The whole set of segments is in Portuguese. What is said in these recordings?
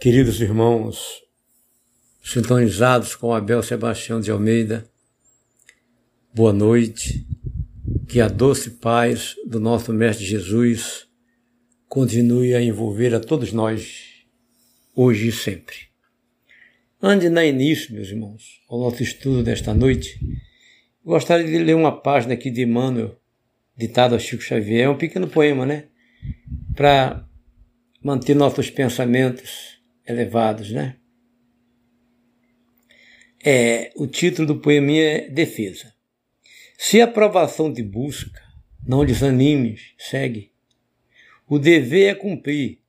Queridos irmãos, sintonizados com Abel Sebastião de Almeida, boa noite. Que a doce paz do nosso Mestre Jesus continue a envolver a todos nós, hoje e sempre. Antes dar início, meus irmãos, ao nosso estudo desta noite, gostaria de ler uma página aqui de Emmanuel, ditado a Chico Xavier, é um pequeno poema, né? Para manter nossos pensamentos elevados, né? É, o título do poema é Defesa. Se a aprovação te busca, não desanimes, segue. O dever é cumprir.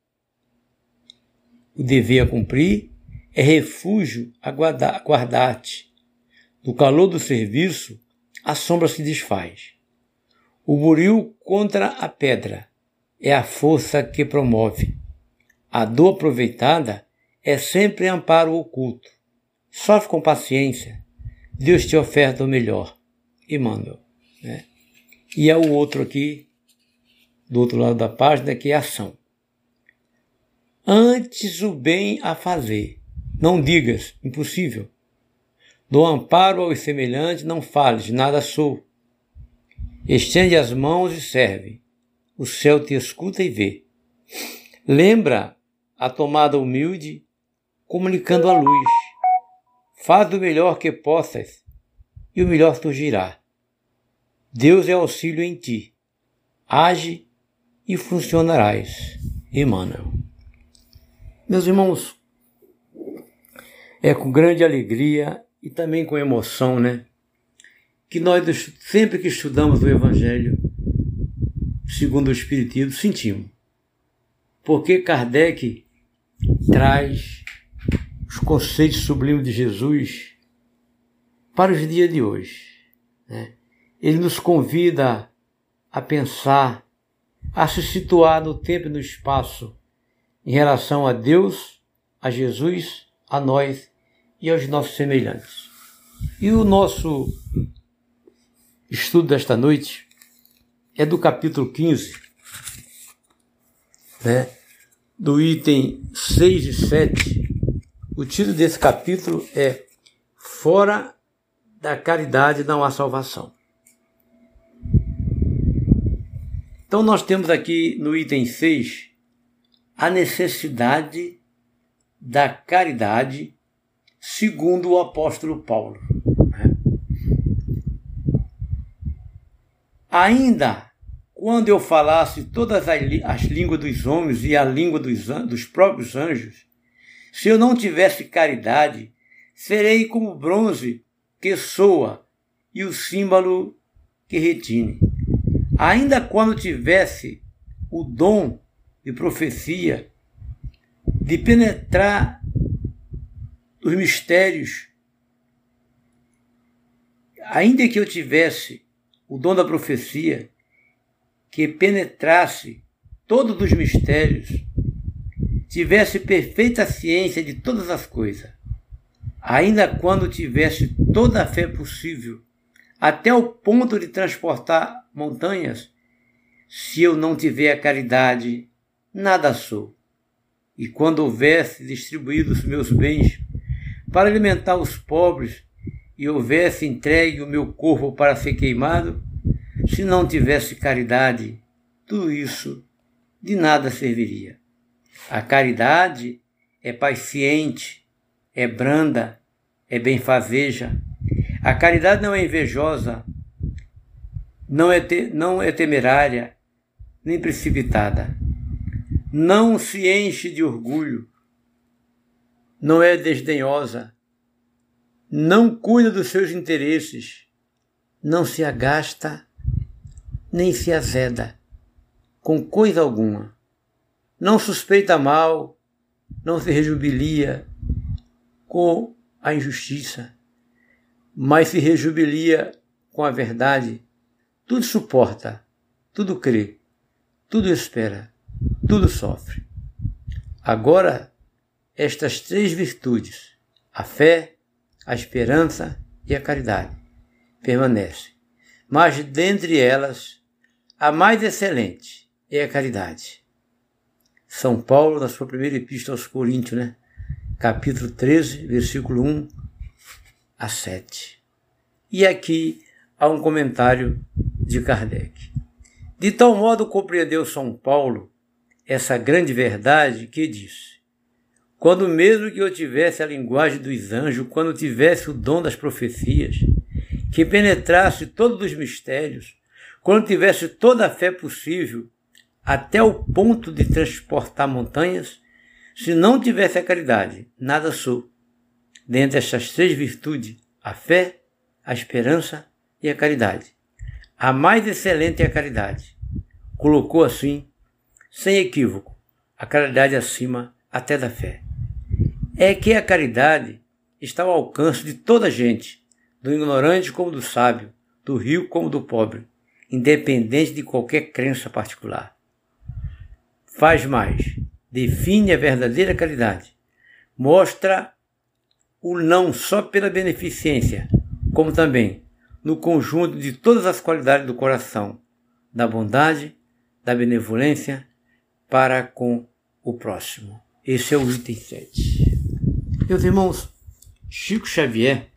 O dever a cumprir é refúgio a guardar-te. No calor do serviço, a sombra se desfaz. O buril contra a pedra é a força que promove. A dor aproveitada é sempre amparo oculto. Sofre com paciência. Deus te oferta o melhor. Emmanuel. Né? E é o outro aqui, do outro lado da página, que é ação. Antes o bem a fazer. Não digas, impossível. Do amparo aos semelhantes não fales, nada sou. Estende as mãos e serve. O céu te escuta e vê. Lembra a tomada humilde, comunicando a luz. Faz o melhor que possas e o melhor surgirá. Deus é auxílio em ti. Age e funcionarás. Emmanuel. Meus irmãos, é com grande alegria e também com emoção, né? Que nós, sempre que estudamos o Evangelho, segundo o Espiritismo, sentimos. Porque Kardec traz os conceitos sublimes de Jesus para os dias de hoje. Né? Ele nos convida a pensar, a se situar no tempo e no espaço em relação a Deus, a Jesus, a nós e aos nossos semelhantes. E o nosso estudo desta noite é do capítulo 15, né? do item 6 e 7, o título desse capítulo é Fora da caridade não há salvação. Então nós temos aqui no item 6 a necessidade da caridade segundo o apóstolo Paulo. Né? Ainda quando eu falasse todas as línguas dos homens e a língua dos, dos próprios anjos, se eu não tivesse caridade, serei como bronze que soa e o símbolo que retine. Ainda quando tivesse o dom de profecia, de penetrar os mistérios, ainda que eu tivesse o dom da profecia, que penetrasse todos os mistérios, tivesse perfeita ciência de todas as coisas, ainda quando tivesse toda a fé possível, até o ponto de transportar montanhas, se eu não tiver a caridade, nada sou. E quando houvesse distribuído os meus bens para alimentar os pobres e houvesse entregue o meu corpo para ser queimado, se não tivesse caridade, tudo isso de nada serviria. A caridade é paciente, é branda, é benfazeja. A caridade não é invejosa, não é, te, não é temerária, nem precipitada. Não se enche de orgulho, não é desdenhosa, não cuida dos seus interesses, não se agasta nem se azeda com coisa alguma. Não suspeita mal, não se rejubilia com a injustiça, mas se rejubilia com a verdade. Tudo suporta, tudo crê, tudo espera, tudo sofre. Agora, estas três virtudes, a fé, a esperança e a caridade, permanecem. Mas dentre elas, a mais excelente é a caridade. São Paulo, na sua primeira epístola aos Coríntios, né? capítulo 13, versículo 1 a 7. E aqui há um comentário de Kardec. De tal modo compreendeu São Paulo essa grande verdade que disse: Quando mesmo que eu tivesse a linguagem dos anjos, quando tivesse o dom das profecias, que penetrasse todos os mistérios, quando tivesse toda a fé possível, até o ponto de transportar montanhas, se não tivesse a caridade, nada sou. Dentre estas três virtudes, a fé, a esperança e a caridade. A mais excelente é a caridade. Colocou assim, sem equívoco, a caridade acima até da fé. É que a caridade está ao alcance de toda a gente, do ignorante como do sábio, do rico como do pobre, independente de qualquer crença particular. Faz mais, define a verdadeira caridade, mostra o não só pela beneficência, como também no conjunto de todas as qualidades do coração, da bondade, da benevolência para com o próximo. Esse é o item 7. Meus irmãos, Chico Xavier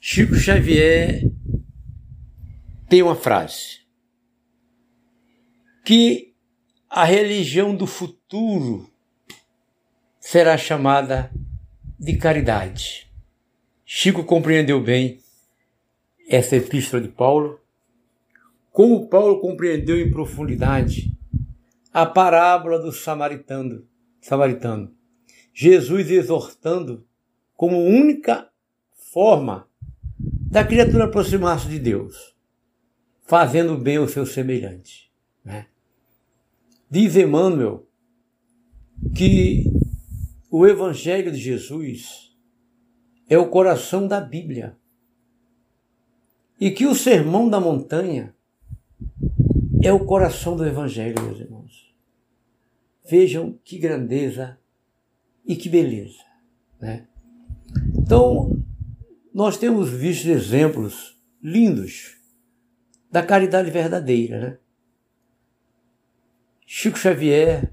Chico Xavier tem uma frase que a religião do futuro será chamada de caridade. Chico compreendeu bem essa epístola de Paulo, como Paulo compreendeu em profundidade a parábola do samaritano, samaritano. Jesus exortando como única forma da criatura aproximar-se de Deus, fazendo bem ao seu semelhante. Né? Diz Emmanuel que o Evangelho de Jesus é o coração da Bíblia e que o Sermão da Montanha é o coração do Evangelho, meus irmãos. Vejam que grandeza e que beleza. Né? Então, nós temos visto exemplos lindos da caridade verdadeira, né? Chico Xavier,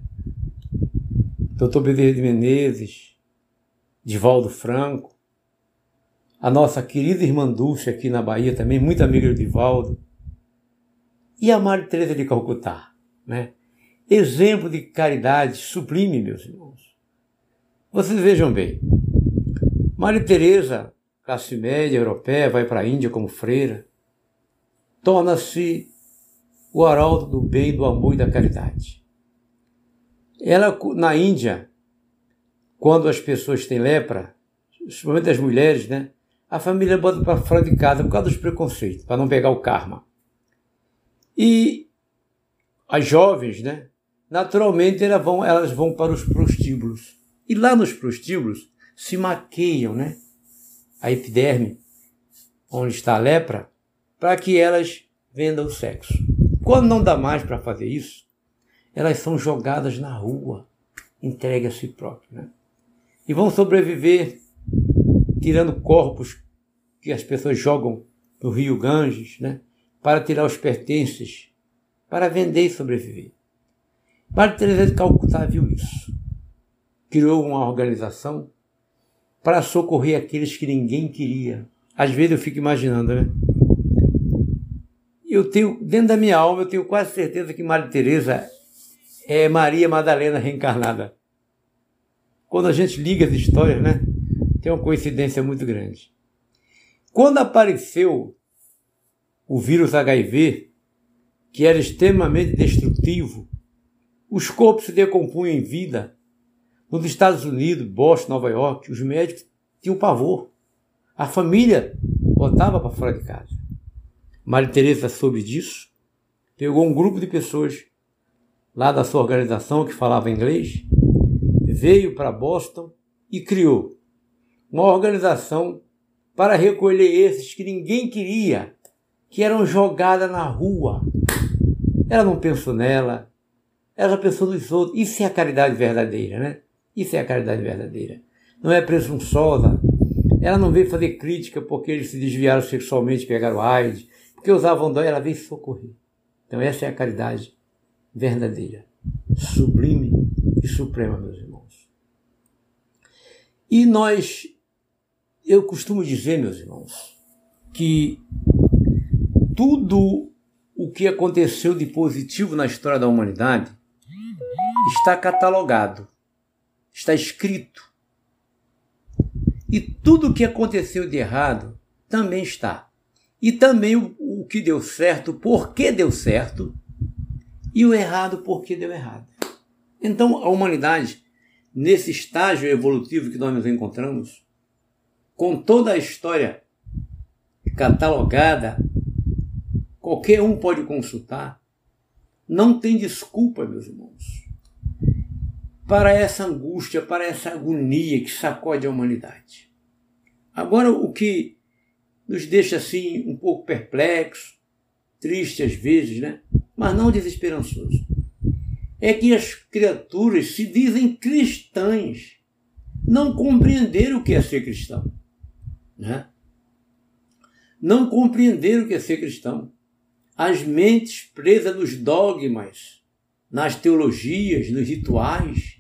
Dr. Bezerra de Menezes, Divaldo Franco, a nossa querida irmã Dulce aqui na Bahia também, muito amiga do Divaldo, e a Maria Teresa de Calcutá, né? Exemplo de caridade sublime, meus irmãos. Vocês vejam bem, Maria Teresa classe média europeia, vai para a Índia como freira, torna-se o arauto do bem, do amor e da caridade. Ela, na Índia, quando as pessoas têm lepra, principalmente as mulheres, né? A família bota para fora de casa por causa dos preconceitos, para não pegar o karma. E as jovens, né? Naturalmente elas vão, elas vão para os prostíbulos. E lá nos prostíbulos se maqueiam, né? a epiderme, onde está a lepra, para que elas vendam o sexo. Quando não dá mais para fazer isso, elas são jogadas na rua, entregues a si próprias. Né? E vão sobreviver tirando corpos que as pessoas jogam no rio Ganges, né? para tirar os pertences, para vender e sobreviver. Padre Teresa de Calcutá viu isso. Criou uma organização para socorrer aqueles que ninguém queria. Às vezes eu fico imaginando, né? Eu tenho, dentro da minha alma, eu tenho quase certeza que Maria Teresa é Maria Madalena reencarnada. Quando a gente liga as histórias, né? Tem uma coincidência muito grande. Quando apareceu o vírus HIV, que era extremamente destrutivo, os corpos se decompunham em vida nos Estados Unidos, Boston, Nova York, os médicos tinham pavor. A família botava para fora de casa. Maria Teresa soube disso, pegou um grupo de pessoas lá da sua organização que falava inglês, veio para Boston e criou uma organização para recolher esses que ninguém queria, que eram jogadas na rua. Ela não pensou nela, ela pensou nos outros. Isso é a caridade verdadeira, né? Isso é a caridade verdadeira. Não é presunçosa. Ela não veio fazer crítica porque eles se desviaram sexualmente, pegaram AIDS, porque usavam dó, ela veio socorrer. Então essa é a caridade verdadeira, sublime e suprema, meus irmãos. E nós, eu costumo dizer, meus irmãos, que tudo o que aconteceu de positivo na história da humanidade está catalogado, está escrito. E tudo o que aconteceu de errado também está. E também o, o que deu certo, por que deu certo, e o errado, por que deu errado. Então, a humanidade, nesse estágio evolutivo que nós nos encontramos, com toda a história catalogada, qualquer um pode consultar, não tem desculpa, meus irmãos, para essa angústia, para essa agonia que sacode a humanidade. Agora, o que nos deixa assim um pouco perplexo, triste às vezes, né? mas não desesperançoso, é que as criaturas se dizem cristãs, não compreenderam o que é ser cristão. Né? Não compreenderam o que é ser cristão. As mentes presas nos dogmas, nas teologias, nos rituais,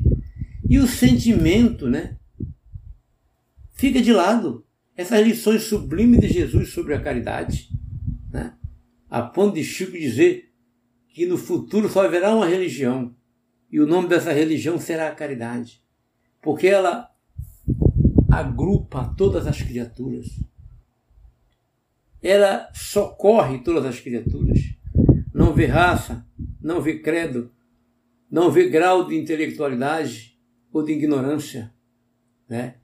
e o sentimento, né? Fica de lado. Essas lições sublimes de Jesus sobre a caridade, né? a ponto de Chico dizer que no futuro só haverá uma religião, e o nome dessa religião será a caridade, porque ela agrupa todas as criaturas. Ela socorre todas as criaturas. Não vê raça, não vê credo, não vê grau de intelectualidade ou de ignorância. Né?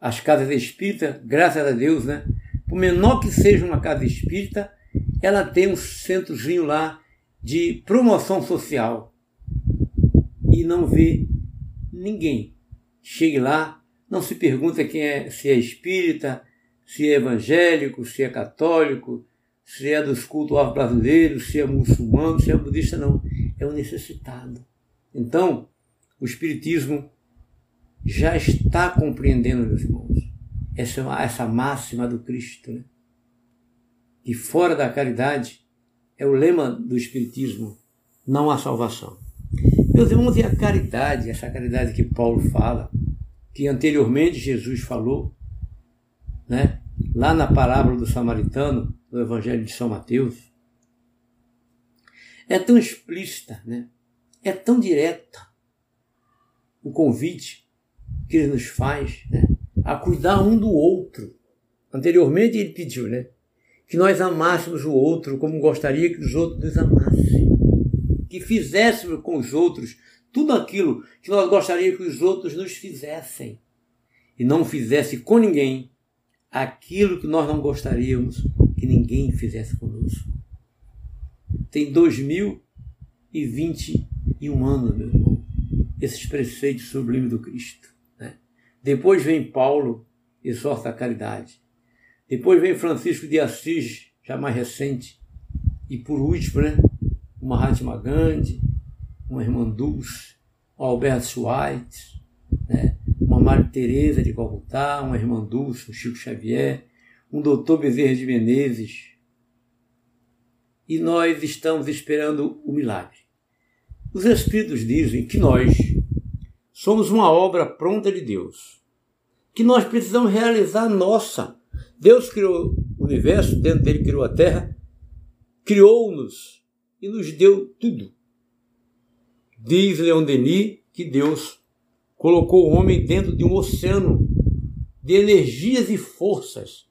As casas espíritas, graças a Deus, né? por menor que seja uma casa espírita, ela tem um centrozinho lá de promoção social e não vê ninguém. Chegue lá, não se pergunta quem é, se é espírita, se é evangélico, se é católico, se é dos cultos brasileiros, se é muçulmano, se é budista, não. É o necessitado. Então, o Espiritismo já está compreendendo, meus irmãos, essa, essa máxima do Cristo, né? E fora da caridade é o lema do Espiritismo, não há salvação. Meus irmãos, e a caridade, essa caridade que Paulo fala, que anteriormente Jesus falou, né? lá na parábola do samaritano, do Evangelho de São Mateus, é tão explícita, né? é tão direta o convite que ele nos faz né? a cuidar um do outro. Anteriormente ele pediu né? que nós amássemos o outro como gostaria que os outros nos amassem. Que fizéssemos com os outros tudo aquilo que nós gostaríamos que os outros nos fizessem. E não fizesse com ninguém aquilo que nós não gostaríamos que ninguém fizesse conosco. Tem 2021 anos, meu irmão, esses preceitos sublimes do Cristo. Depois vem Paulo, exorta a caridade. Depois vem Francisco de Assis, já mais recente. E por último, né, uma Mahatma Gandhi, uma irmã Dulce, um Alberto Schweitzer, né, uma Maria Teresa de Calcutá, uma irmã Dulce, um Chico Xavier, um doutor Bezerra de Menezes. E nós estamos esperando o milagre. Os Espíritos dizem que nós somos uma obra pronta de Deus, que nós precisamos realizar nossa. Deus criou o universo, dentro dele criou a terra, criou-nos e nos deu tudo. Diz Leon Denis que Deus colocou o homem dentro de um oceano de energias e forças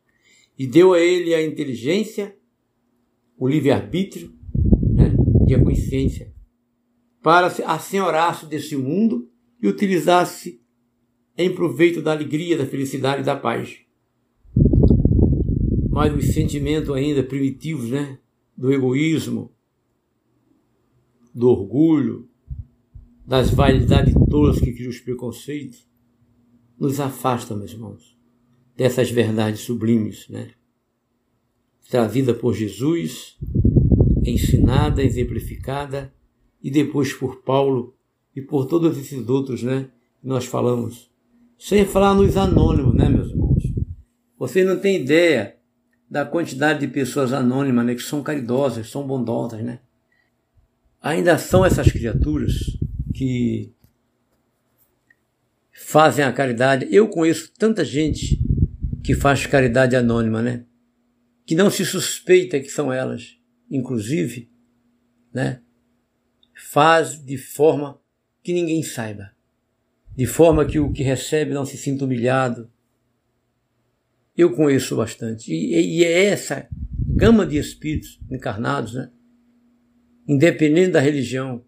e deu a ele a inteligência, o livre-arbítrio né, e a consciência para assenhorar-se desse mundo e utilizar-se em proveito da alegria, da felicidade e da paz. Mas os sentimentos ainda primitivos, né, do egoísmo, do orgulho, das vaidades tolas que criam os preconceitos, nos afastam, meus irmãos, dessas verdades sublimes, né? Trazida por Jesus, ensinada, exemplificada, e depois por Paulo e por todos esses outros, né? Que nós falamos. Sem falar nos anônimos, né, meus irmãos? Vocês não têm ideia da quantidade de pessoas anônimas, né? Que são caridosas, são bondosas, né? Ainda são essas criaturas que fazem a caridade. Eu conheço tanta gente que faz caridade anônima, né? Que não se suspeita que são elas, inclusive, né? Faz de forma que ninguém saiba, de forma que o que recebe não se sinta humilhado. Eu conheço bastante. E, e é essa gama de espíritos encarnados, né? Independente da religião,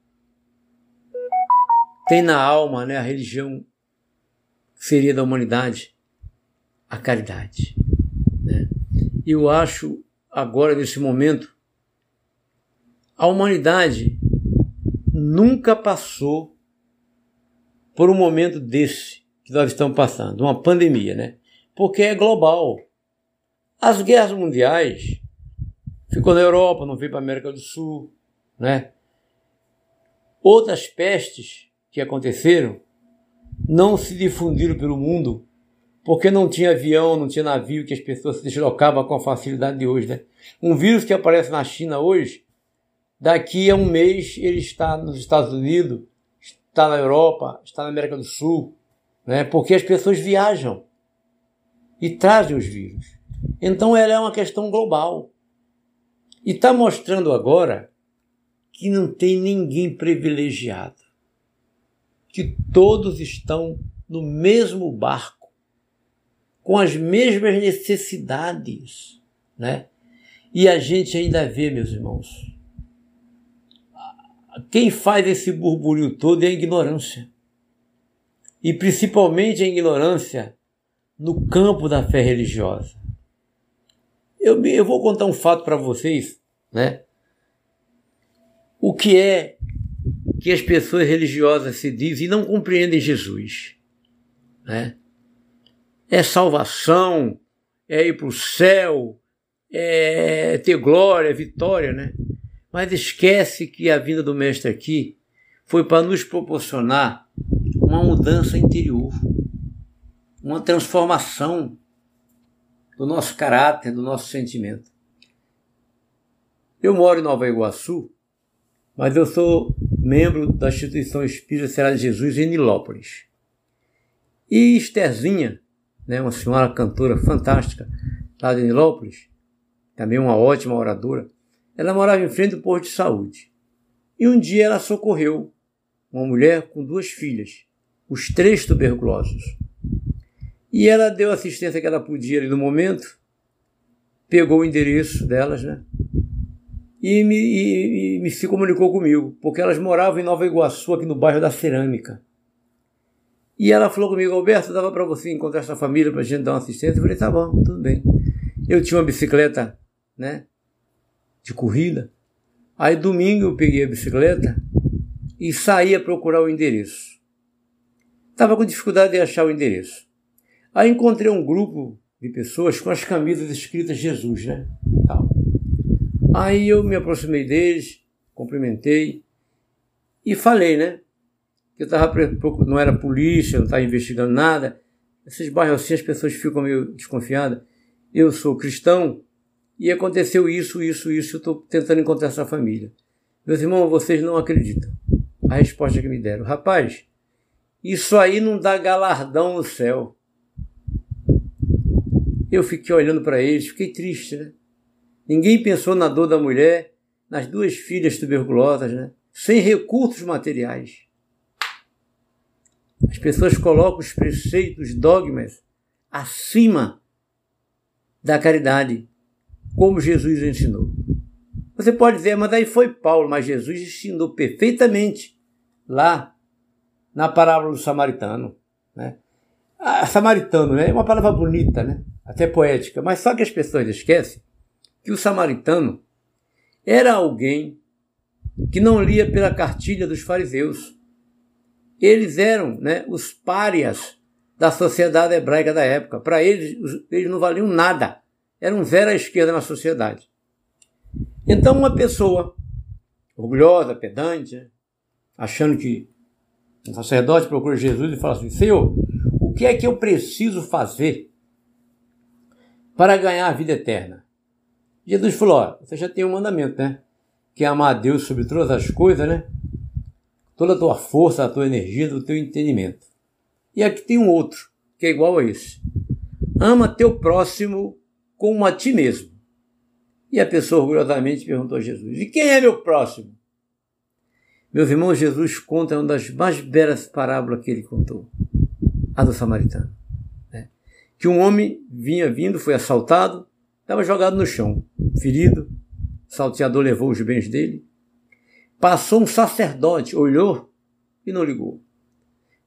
tem na alma, né, a religião seria da humanidade, a caridade. Né? Eu acho agora nesse momento a humanidade nunca passou por um momento desse que nós estamos passando, uma pandemia, né? Porque é global. As guerras mundiais ficou na Europa, não veio para a América do Sul, né? Outras pestes que aconteceram não se difundiram pelo mundo porque não tinha avião, não tinha navio que as pessoas se deslocavam com a facilidade de hoje. Né? Um vírus que aparece na China hoje, daqui a um mês ele está nos Estados Unidos, está na Europa, está na América do Sul, né? porque as pessoas viajam e trazem os vírus. Então ela é uma questão global. E está mostrando agora que não tem ninguém privilegiado que todos estão no mesmo barco, com as mesmas necessidades, né? E a gente ainda vê, meus irmãos, quem faz esse burburinho todo é a ignorância. E principalmente a ignorância no campo da fé religiosa. Eu, eu vou contar um fato para vocês, né? O que é que as pessoas religiosas se dizem e não compreendem Jesus. Né? É salvação, é ir para o céu, é ter glória, vitória, né? Mas esquece que a vinda do Mestre aqui foi para nos proporcionar uma mudança interior, uma transformação do nosso caráter, do nosso sentimento. Eu moro em Nova Iguaçu, mas eu sou membro da instituição Espírita Será de Jesus em Nilópolis. E Estherzinha, né, uma senhora cantora fantástica lá de Nilópolis, também uma ótima oradora, ela morava em frente do posto de saúde. E um dia ela socorreu uma mulher com duas filhas, os três tuberculosos. E ela deu a assistência que ela podia ali no momento, pegou o endereço delas, né? e me, e, e me se comunicou comigo, porque elas moravam em Nova Iguaçu, aqui no bairro da Cerâmica. E ela falou comigo, Alberto, dava para você encontrar essa família para a gente dar uma assistência? Eu falei, tá bom, tudo bem. Eu tinha uma bicicleta, né, de corrida. Aí domingo eu peguei a bicicleta e saí a procurar o endereço. Estava com dificuldade de achar o endereço. Aí encontrei um grupo de pessoas com as camisas escritas Jesus, né? Tal. Aí eu me aproximei deles, cumprimentei e falei, né? Que eu tava, não era polícia, não estava investigando nada. Esses bairros assim as pessoas ficam meio desconfiadas. Eu sou cristão e aconteceu isso, isso, isso. Estou tentando encontrar essa família. Meus irmãos, vocês não acreditam. A resposta que me deram. Rapaz, isso aí não dá galardão no céu. Eu fiquei olhando para eles, fiquei triste, né? Ninguém pensou na dor da mulher, nas duas filhas tuberculosas, né? sem recursos materiais. As pessoas colocam os preceitos, dogmas, acima da caridade, como Jesus ensinou. Você pode dizer, mas aí foi Paulo, mas Jesus ensinou perfeitamente lá na parábola do samaritano. Né? A samaritano né? é uma palavra bonita, né? até poética, mas só que as pessoas esquecem que o samaritano era alguém que não lia pela cartilha dos fariseus. Eles eram né, os párias da sociedade hebraica da época. Para eles, eles não valiam nada. Eram zero à esquerda na sociedade. Então, uma pessoa orgulhosa, pedante, né, achando que um sacerdote procura Jesus e fala assim: Senhor, o que é que eu preciso fazer para ganhar a vida eterna? Jesus falou: ó, você já tem um mandamento, né? Que é amar a Deus sobre todas as coisas, né? Toda a tua força, a tua energia, o teu entendimento. E aqui tem um outro, que é igual a esse. Ama teu próximo como a ti mesmo. E a pessoa orgulhosamente perguntou a Jesus: E quem é meu próximo? Meus irmãos, Jesus conta uma das mais belas parábolas que ele contou, a do samaritano. Né? Que um homem vinha vindo, foi assaltado, estava jogado no chão, ferido, o salteador levou os bens dele. Passou um sacerdote, olhou e não ligou.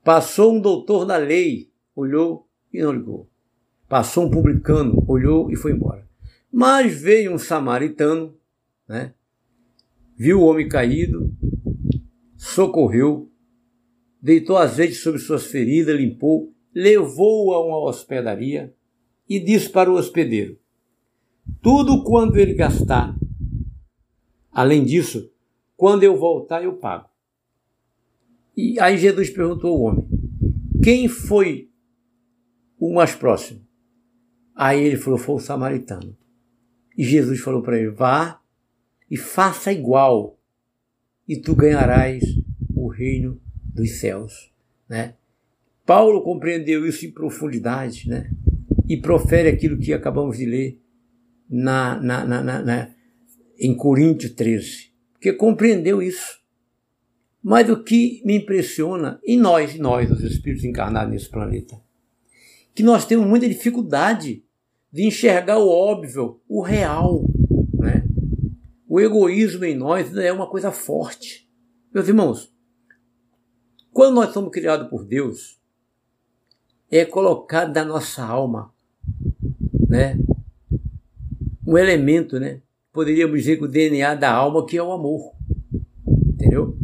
Passou um doutor da lei, olhou e não ligou. Passou um publicano, olhou e foi embora. Mas veio um samaritano, né? viu o homem caído, socorreu, deitou azeite sobre suas feridas, limpou, levou-o a uma hospedaria e disse para o hospedeiro: Tudo quanto ele gastar, além disso, quando eu voltar, eu pago. E aí Jesus perguntou ao homem: Quem foi o mais próximo? Aí ele falou: Foi o samaritano. E Jesus falou para ele: Vá e faça igual e tu ganharás o reino dos céus. Né? Paulo compreendeu isso em profundidade né? e profere aquilo que acabamos de ler na, na, na, na em Coríntios 13, porque compreendeu isso. Mas o que me impressiona em nós, nós, os espíritos encarnados nesse planeta, que nós temos muita dificuldade de enxergar o óbvio, o real. Né? O egoísmo em nós é uma coisa forte. Meus irmãos, quando nós somos criados por Deus, é colocado na nossa alma, né? Um elemento, né? Poderíamos dizer que o DNA da alma que é o amor, entendeu?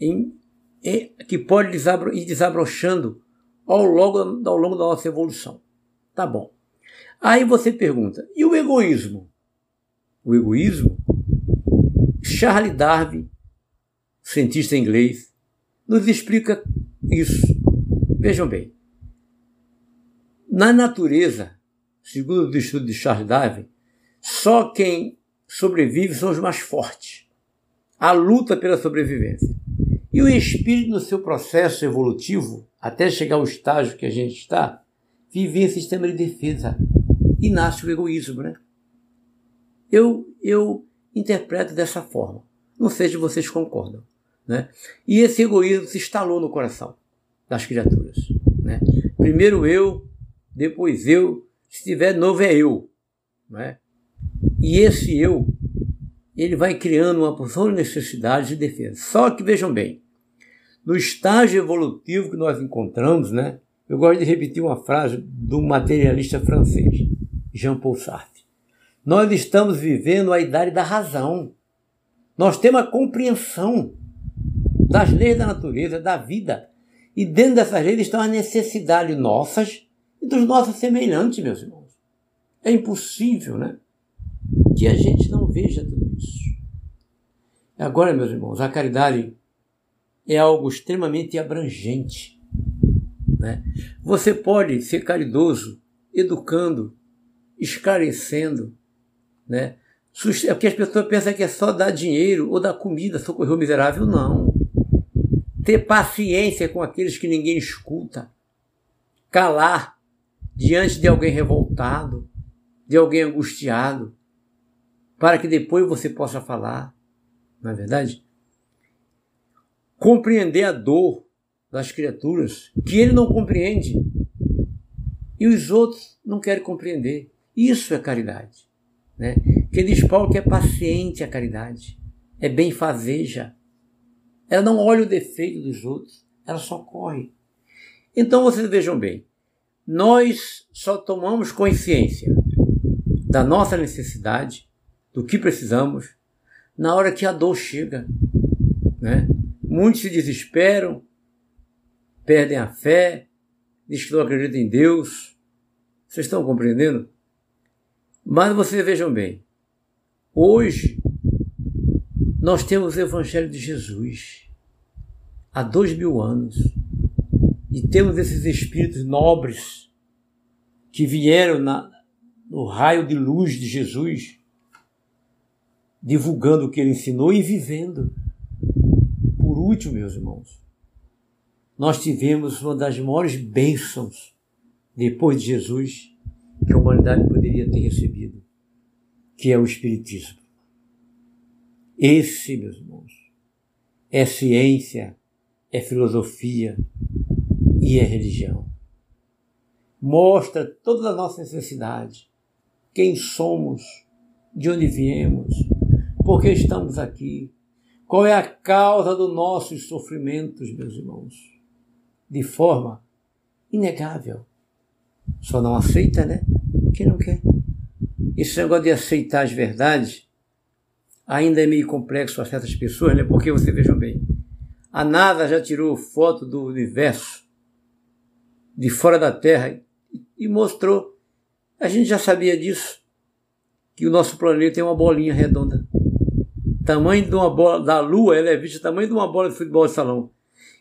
Em, em, que pode ir desabrochando ao longo, ao longo da nossa evolução. Tá bom. Aí você pergunta, e o egoísmo? O egoísmo Charles Darwin, cientista inglês, nos explica isso. Vejam bem. Na natureza, segundo o estudo de Charles Darwin, só quem sobrevive são os mais fortes. A luta pela sobrevivência. E o espírito, no seu processo evolutivo, até chegar ao estágio que a gente está, vive em sistema de defesa. E nasce o egoísmo, né? Eu, eu interpreto dessa forma. Não sei se vocês concordam. Né? E esse egoísmo se instalou no coração das criaturas. Né? Primeiro eu, depois eu, se tiver novo é eu. Né? E esse eu, ele vai criando uma porção de necessidades de defesa. Só que vejam bem, no estágio evolutivo que nós encontramos, né? eu gosto de repetir uma frase do materialista francês, Jean-Paul Sartre. Nós estamos vivendo a idade da razão. Nós temos a compreensão das leis da natureza, da vida. E dentro dessas leis estão as necessidades nossas e dos nossos semelhantes, meus irmãos. É impossível, né? Que a gente não veja tudo. Agora, meus irmãos, a caridade é algo extremamente abrangente. Né? Você pode ser caridoso, educando, esclarecendo, né? É porque as pessoas pensam que é só dar dinheiro ou dar comida, socorrer o miserável. Não. Ter paciência com aqueles que ninguém escuta. Calar diante de alguém revoltado, de alguém angustiado, para que depois você possa falar. Não é verdade? Compreender a dor das criaturas que ele não compreende e os outros não querem compreender. Isso é caridade. Né? Que diz Paulo que é paciente a caridade, é bem fazeja. Ela não olha o defeito dos outros, ela só corre. Então vocês vejam bem, nós só tomamos consciência da nossa necessidade, do que precisamos, na hora que a dor chega. Né? Muitos se desesperam, perdem a fé, dizem que não acreditam em Deus. Vocês estão compreendendo? Mas vocês vejam bem, hoje nós temos o Evangelho de Jesus há dois mil anos e temos esses espíritos nobres que vieram na, no raio de luz de Jesus, divulgando o que ele ensinou e vivendo. Por último, meus irmãos, nós tivemos uma das maiores bênçãos depois de Jesus que a humanidade poderia ter recebido, que é o Espiritismo. Esse, meus irmãos, é ciência, é filosofia e é religião. Mostra toda a nossa necessidade, quem somos, de onde viemos, por que estamos aqui, qual é a causa dos nossos sofrimentos, meus irmãos, de forma inegável. Só não aceita, né? Quem não quer. Esse negócio de aceitar as verdades ainda é meio complexo para certas pessoas, né? Porque você vejam bem, a NASA já tirou foto do universo de fora da Terra e mostrou. A gente já sabia disso, que o nosso planeta é uma bolinha redonda. Tamanho de uma bola da Lua, ela é vista tamanho de uma bola de futebol de salão.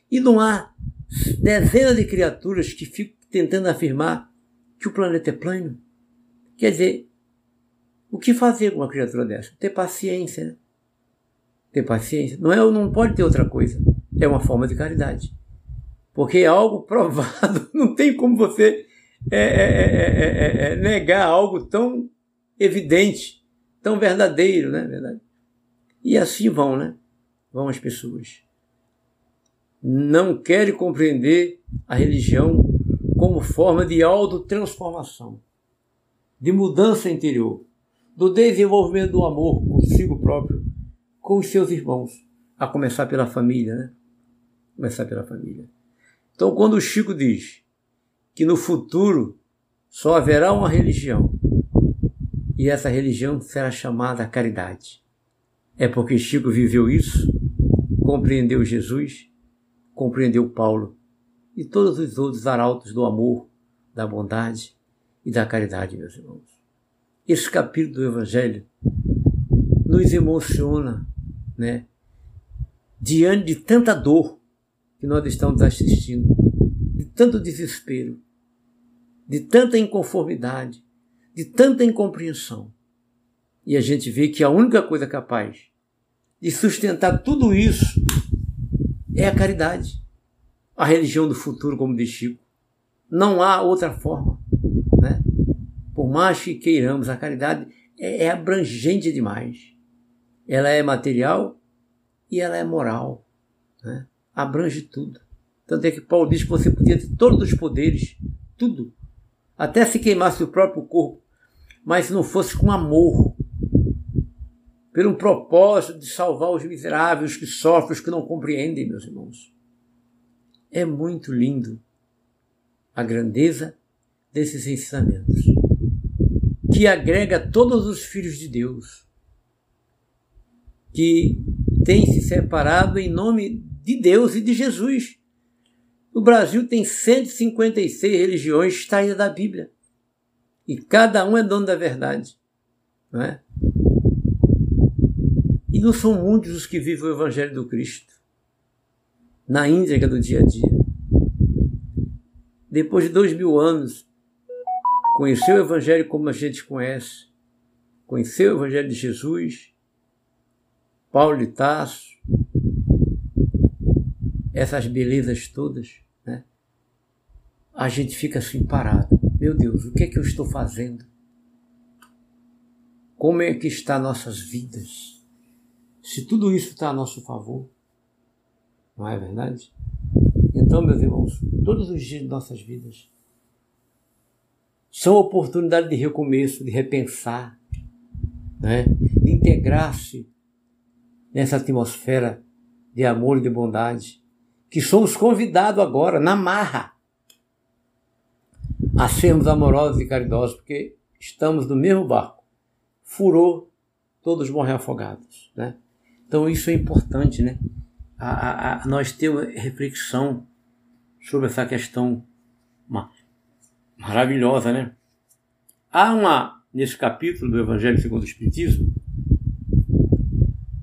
E não há dezenas de criaturas que ficam tentando afirmar que o planeta é plano. Quer dizer, o que fazer com uma criatura dessa? Ter paciência, né? Ter paciência. Não, é, não pode ter outra coisa. É uma forma de caridade. Porque é algo provado. Não tem como você é, é, é, negar algo tão evidente, tão verdadeiro, né? Verdade. E assim vão, né? Vão as pessoas. Não querem compreender a religião como forma de autotransformação, de mudança interior, do desenvolvimento do amor consigo próprio, com os seus irmãos, a começar pela família, né? Começar pela família. Então, quando o Chico diz que no futuro só haverá uma religião e essa religião será chamada caridade, é porque Chico viveu isso, compreendeu Jesus, compreendeu Paulo e todos os outros arautos do amor, da bondade e da caridade, meus irmãos. Esse capítulo do Evangelho nos emociona, né? Diante de tanta dor que nós estamos assistindo, de tanto desespero, de tanta inconformidade, de tanta incompreensão. E a gente vê que a única coisa capaz de sustentar tudo isso é a caridade a religião do futuro, como diz Chico. Não há outra forma. Né? Por mais que queiramos, a caridade é, é abrangente demais. Ela é material e ela é moral. Né? Abrange tudo. Tanto é que Paulo diz que você podia ter todos os poderes, tudo. Até se queimasse o próprio corpo, mas se não fosse com amor, pelo propósito de salvar os miseráveis que sofrem, os que não compreendem, meus irmãos. É muito lindo a grandeza desses ensinamentos, que agrega todos os filhos de Deus, que têm se separado em nome de Deus e de Jesus. O Brasil tem 156 religiões extraídas da Bíblia. E cada um é dono da verdade. Não é? E não são muitos os que vivem o Evangelho do Cristo na íntegra do dia a dia. Depois de dois mil anos, conheceu o Evangelho como a gente conhece, conheceu o Evangelho de Jesus, Paulo de Tarso, essas belezas todas, né? a gente fica assim parado. Meu Deus, o que é que eu estou fazendo? Como é que está nossas vidas? Se tudo isso está a nosso favor, não é verdade? Então, meus irmãos, todos os dias de nossas vidas são oportunidade de recomeço, de repensar, né? de integrar-se nessa atmosfera de amor e de bondade, que somos convidados agora, na marra, a sermos amorosos e caridosos, porque estamos no mesmo barco. Furou, todos morrem afogados. Né? Então isso é importante, né? a, a, a nós ter reflexão sobre essa questão maravilhosa, né? Há uma, nesse capítulo do Evangelho segundo o Espiritismo,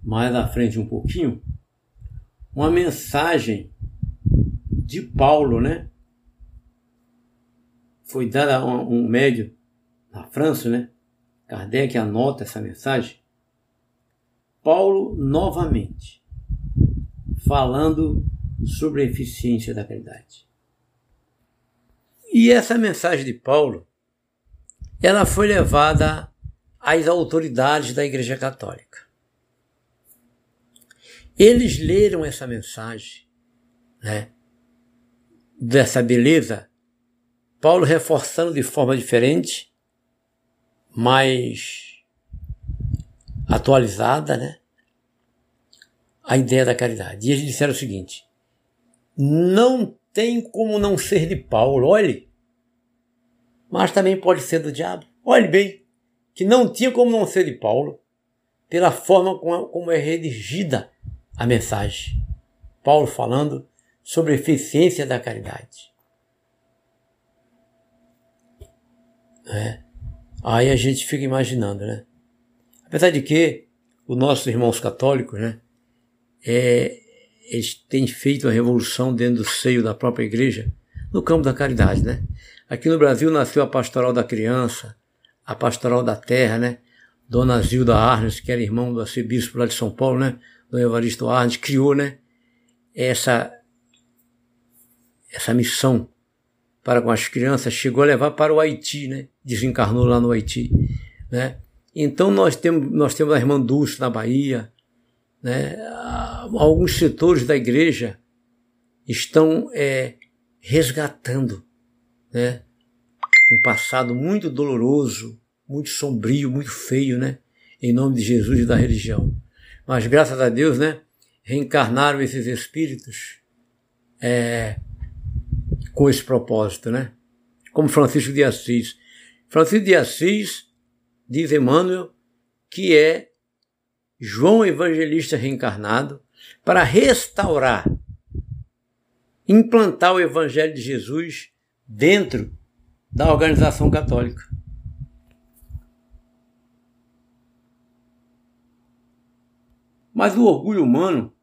mais à frente um pouquinho, uma mensagem de Paulo, né? Foi dada a um, um médium na França, né? Kardec anota essa mensagem. Paulo novamente falando sobre a eficiência da caridade. E essa mensagem de Paulo, ela foi levada às autoridades da Igreja Católica. Eles leram essa mensagem, né, dessa beleza, Paulo reforçando de forma diferente, mais atualizada, né, a ideia da caridade. E eles disseram o seguinte: não tem como não ser de Paulo, olhe, mas também pode ser do diabo. Olhe bem, que não tinha como não ser de Paulo, pela forma como é redigida a mensagem. Paulo falando sobre a eficiência da caridade. É. Aí a gente fica imaginando, né? Apesar de que os nossos irmãos católicos, né, é, eles têm feito uma revolução dentro do seio da própria igreja no campo da caridade, né? Aqui no Brasil nasceu a pastoral da criança, a pastoral da terra, né? Dona Zilda Arnes, que era irmão do arcebispo lá de São Paulo, né? Dom Evaristo Arnes, criou, né? Essa, essa missão para com as crianças, chegou a levar para o Haiti, né? Desencarnou lá no Haiti, né? Então nós temos, nós temos a irmã Dulce na Bahia, né? Alguns setores da igreja estão é, resgatando né? um passado muito doloroso, muito sombrio, muito feio, né? em nome de Jesus e da religião. Mas graças a Deus, né? reencarnaram esses espíritos é, com esse propósito, né? como Francisco de Assis. Francisco de Assis, diz Emmanuel, que é João Evangelista reencarnado para restaurar, implantar o Evangelho de Jesus dentro da organização católica. Mas o orgulho humano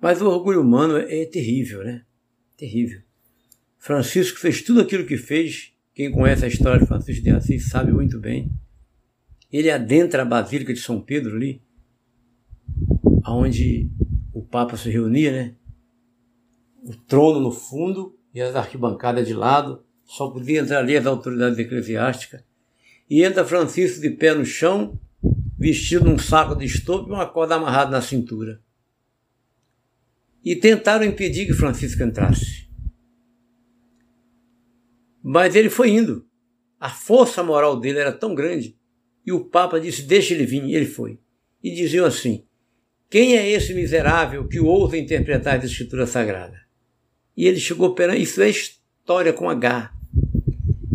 Mas o orgulho humano é terrível, né? Terrível. Francisco fez tudo aquilo que fez. Quem conhece a história de Francisco de Assis sabe muito bem. Ele adentra a Basílica de São Pedro ali, onde o Papa se reunia, né? O trono no fundo e as arquibancadas de lado. Só podia entrar ali as autoridades eclesiásticas. E entra Francisco de pé no chão, vestido num saco de estopa e uma corda amarrada na cintura e tentaram impedir que Francisco entrasse. Mas ele foi indo. A força moral dele era tão grande e o Papa disse: Deixa ele vir. E ele foi. E diziam assim: Quem é esse miserável que ousa interpretar a Escritura Sagrada? E ele chegou perante. Isso é história com H.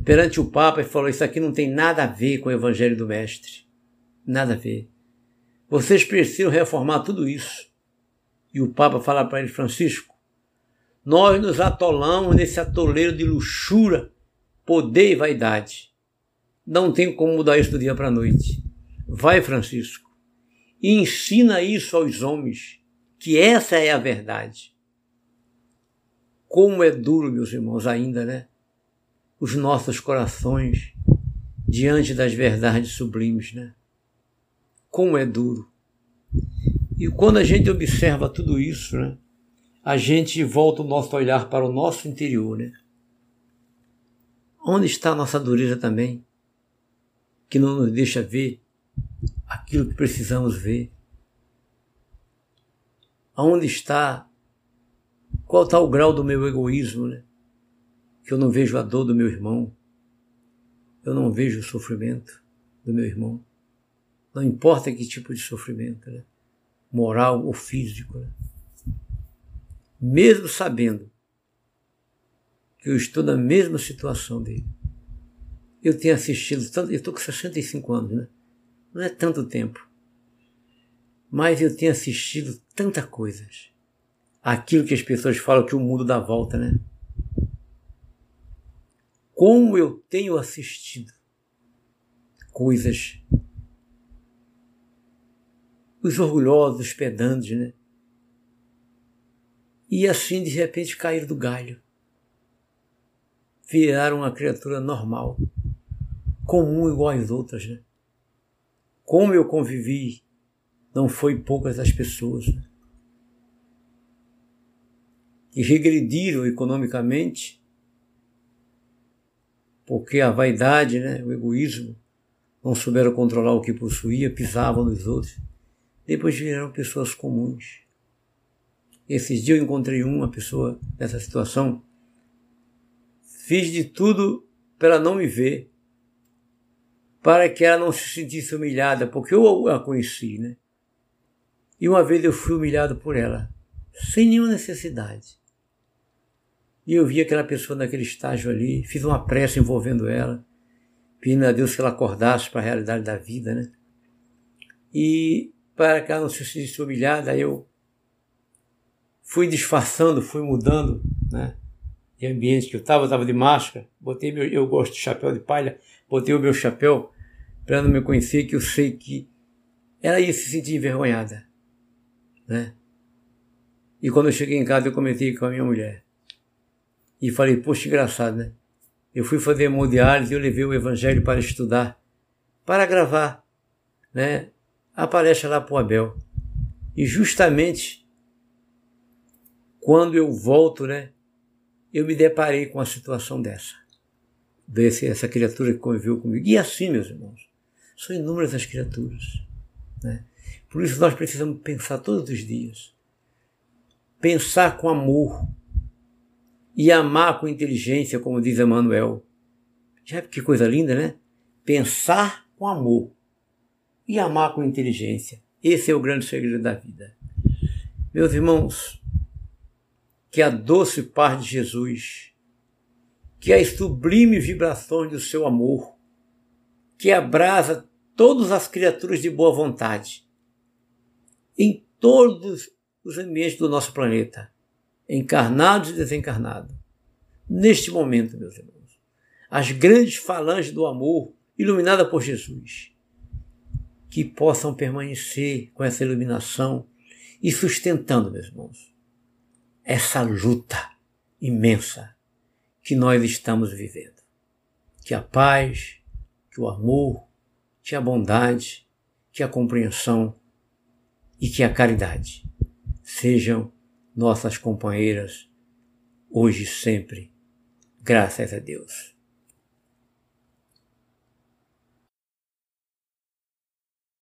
Perante o Papa e falou: Isso aqui não tem nada a ver com o Evangelho do Mestre. Nada a ver. Vocês precisam reformar tudo isso. E o Papa fala para ele, Francisco, nós nos atolamos nesse atoleiro de luxúria, poder e vaidade. Não tem como mudar isso do dia para a noite. Vai, Francisco, e ensina isso aos homens, que essa é a verdade. Como é duro, meus irmãos, ainda, né? Os nossos corações diante das verdades sublimes, né? Como é duro. E quando a gente observa tudo isso, né, a gente volta o nosso olhar para o nosso interior. Né? Onde está a nossa dureza também? Que não nos deixa ver aquilo que precisamos ver. Aonde está? Qual está o grau do meu egoísmo, né? Que eu não vejo a dor do meu irmão. Eu não vejo o sofrimento do meu irmão. Não importa que tipo de sofrimento, né? Moral ou físico. Né? Mesmo sabendo que eu estou na mesma situação dele. Eu tenho assistido tanto, eu estou com 65 anos, né? Não é tanto tempo. Mas eu tenho assistido tantas coisas. Aquilo que as pessoas falam que o mundo dá volta, né? Como eu tenho assistido coisas os orgulhosos, os pedantes, né? E assim, de repente, caíram do galho. Viraram uma criatura normal, comum igual às outras. Né? Como eu convivi, não foi poucas as pessoas. Né? Que regrediram economicamente, porque a vaidade, né, o egoísmo, não souberam controlar o que possuía, pisavam nos outros. Depois viraram pessoas comuns. Esses dias eu encontrei uma pessoa nessa situação. Fiz de tudo para ela não me ver, para que ela não se sentisse humilhada, porque eu a conheci, né? E uma vez eu fui humilhado por ela, sem nenhuma necessidade. E eu vi aquela pessoa naquele estágio ali, fiz uma prece envolvendo ela pedindo a Deus que ela acordasse para a realidade da vida, né? E para que ela não se sentisse humilhada, eu fui disfarçando, fui mudando, né? De ambiente que eu estava, eu estava de máscara, botei meu, eu gosto de chapéu de palha, botei o meu chapéu para não me conhecer, que eu sei que ela ia se sentir envergonhada, né? E quando eu cheguei em casa, eu comentei com a minha mulher. E falei, poxa, engraçado, né? Eu fui fazer hemodiálise e eu levei o evangelho para estudar, para gravar, né, a palestra lá para o Abel. E justamente quando eu volto, né, eu me deparei com uma situação dessa. Desse, essa criatura que conviveu comigo. E assim, meus irmãos, são inúmeras as criaturas. Né? Por isso nós precisamos pensar todos os dias. Pensar com amor, e amar com inteligência, como diz Emmanuel. Já que coisa linda, né? Pensar com amor e amar com inteligência. Esse é o grande segredo da vida. Meus irmãos, que a doce paz de Jesus, que as sublimes vibrações do seu amor, que abrasa todas as criaturas de boa vontade, em todos os ambientes do nosso planeta, encarnados e desencarnados. Neste momento, meus irmãos, as grandes falanges do amor, iluminadas por Jesus, que possam permanecer com essa iluminação e sustentando, meus irmãos, essa luta imensa que nós estamos vivendo. Que a paz, que o amor, que a bondade, que a compreensão e que a caridade sejam nossas companheiras, hoje e sempre. Graças a Deus.